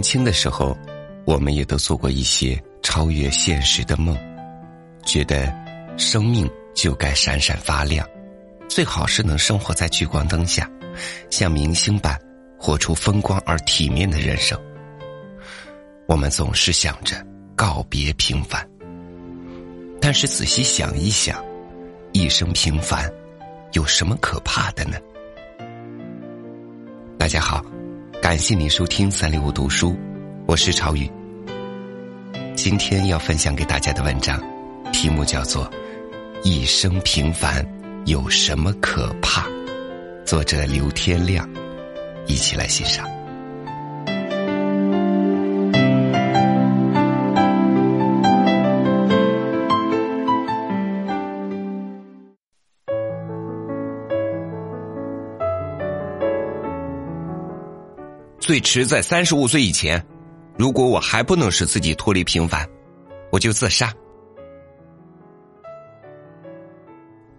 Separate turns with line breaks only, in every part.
年轻的时候，我们也都做过一些超越现实的梦，觉得生命就该闪闪发亮，最好是能生活在聚光灯下，像明星般活出风光而体面的人生。我们总是想着告别平凡，但是仔细想一想，一生平凡有什么可怕的呢？大家好。感谢您收听三六五读书，我是朝宇。今天要分享给大家的文章，题目叫做《一生平凡有什么可怕》，作者刘天亮，一起来欣赏。最迟在三十五岁以前，如果我还不能使自己脱离平凡，我就自杀。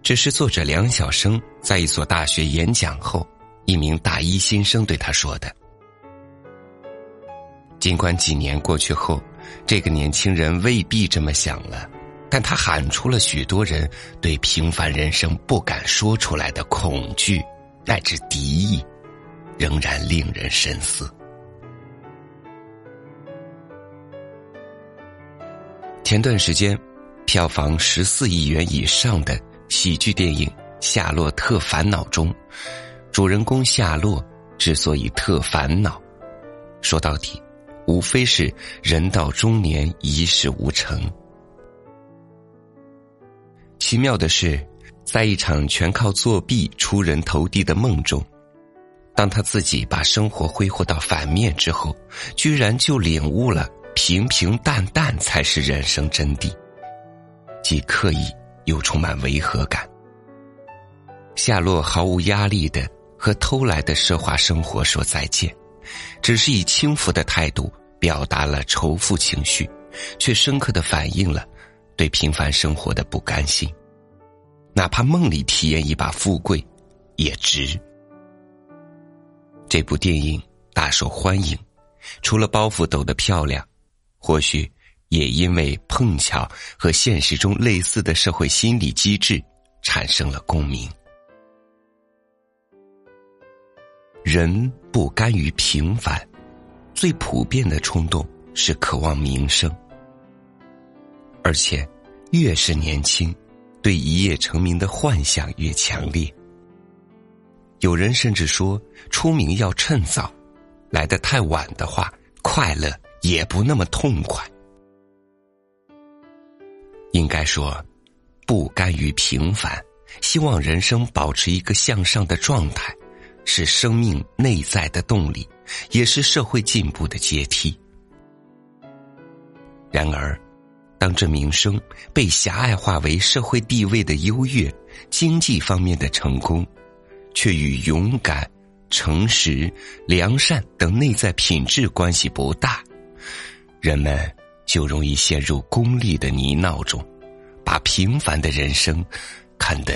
这是作者梁晓声在一所大学演讲后，一名大一新生对他说的。尽管几年过去后，这个年轻人未必这么想了，但他喊出了许多人对平凡人生不敢说出来的恐惧乃至敌意。仍然令人深思。前段时间，票房十四亿元以上的喜剧电影《夏洛特烦恼》中，主人公夏洛之所以特烦恼，说到底，无非是人到中年一事无成。奇妙的是，在一场全靠作弊出人头地的梦中。当他自己把生活挥霍到反面之后，居然就领悟了平平淡淡才是人生真谛，既刻意又充满违和感。夏洛毫无压力的和偷来的奢华生活说再见，只是以轻浮的态度表达了仇富情绪，却深刻的反映了对平凡生活的不甘心。哪怕梦里体验一把富贵，也值。这部电影大受欢迎，除了包袱抖得漂亮，或许也因为碰巧和现实中类似的社会心理机制产生了共鸣。人不甘于平凡，最普遍的冲动是渴望名声，而且越是年轻，对一夜成名的幻想越强烈。有人甚至说，出名要趁早，来得太晚的话，快乐也不那么痛快。应该说，不甘于平凡，希望人生保持一个向上的状态，是生命内在的动力，也是社会进步的阶梯。然而，当这名声被狭隘化为社会地位的优越、经济方面的成功。却与勇敢、诚实、良善等内在品质关系不大，人们就容易陷入功利的泥淖中，把平凡的人生看得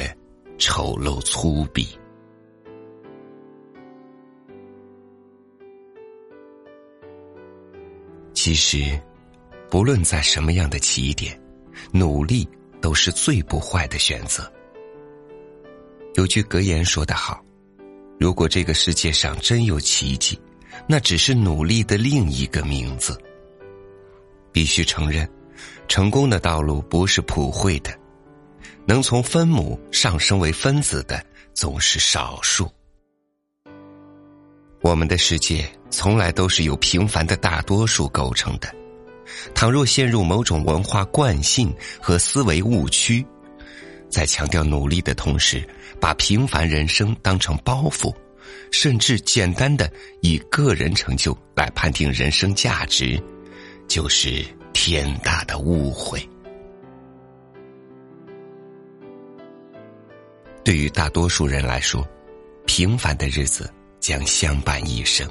丑陋粗鄙。其实，不论在什么样的起点，努力都是最不坏的选择。有句格言说得好：“如果这个世界上真有奇迹，那只是努力的另一个名字。”必须承认，成功的道路不是普惠的，能从分母上升为分子的总是少数。我们的世界从来都是由平凡的大多数构成的，倘若陷入某种文化惯性和思维误区。在强调努力的同时，把平凡人生当成包袱，甚至简单的以个人成就来判定人生价值，就是天大的误会。对于大多数人来说，平凡的日子将相伴一生。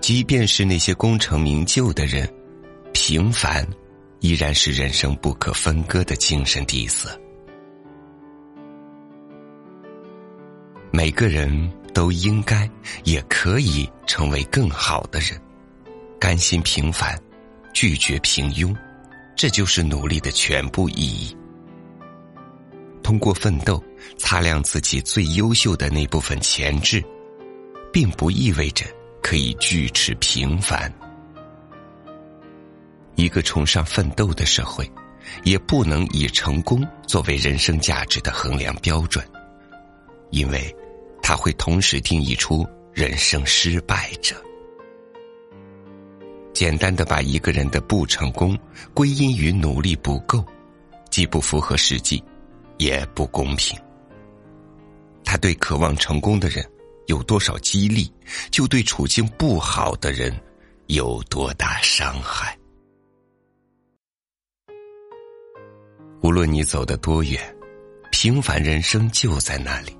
即便是那些功成名就的人，平凡依然是人生不可分割的精神底色。每个人都应该也可以成为更好的人，甘心平凡，拒绝平庸，这就是努力的全部意义。通过奋斗擦亮自己最优秀的那部分潜质，并不意味着可以拒斥平凡。一个崇尚奋斗的社会，也不能以成功作为人生价值的衡量标准，因为他会同时定义出人生失败者。简单的把一个人的不成功归因于努力不够，既不符合实际。也不公平。他对渴望成功的人有多少激励，就对处境不好的人有多大伤害。无论你走得多远，平凡人生就在那里。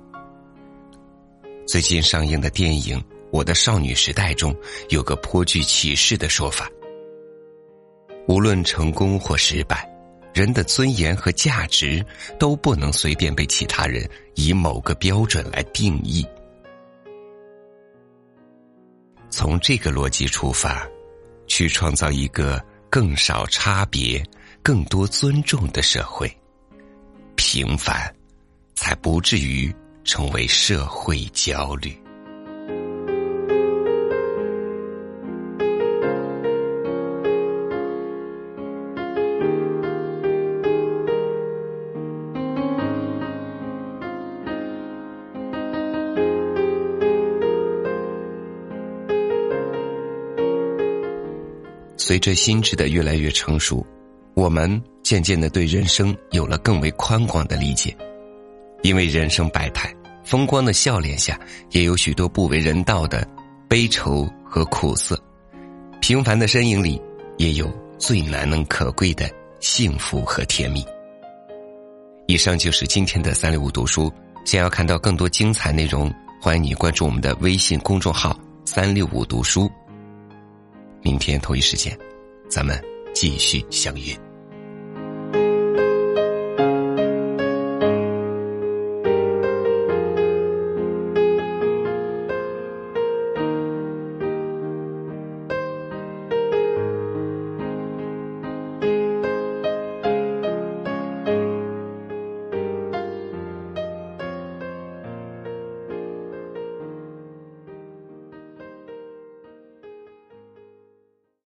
最近上映的电影《我的少女时代》中有个颇具启示的说法：无论成功或失败。人的尊严和价值都不能随便被其他人以某个标准来定义。从这个逻辑出发，去创造一个更少差别、更多尊重的社会，平凡才不至于成为社会焦虑。随着心智的越来越成熟，我们渐渐的对人生有了更为宽广的理解。因为人生百态，风光的笑脸下也有许多不为人道的悲愁和苦涩，平凡的身影里也有最难能可贵的幸福和甜蜜。以上就是今天的三六五读书。想要看到更多精彩内容，欢迎你关注我们的微信公众号“三六五读书”。明天同一时间，咱们继续相约。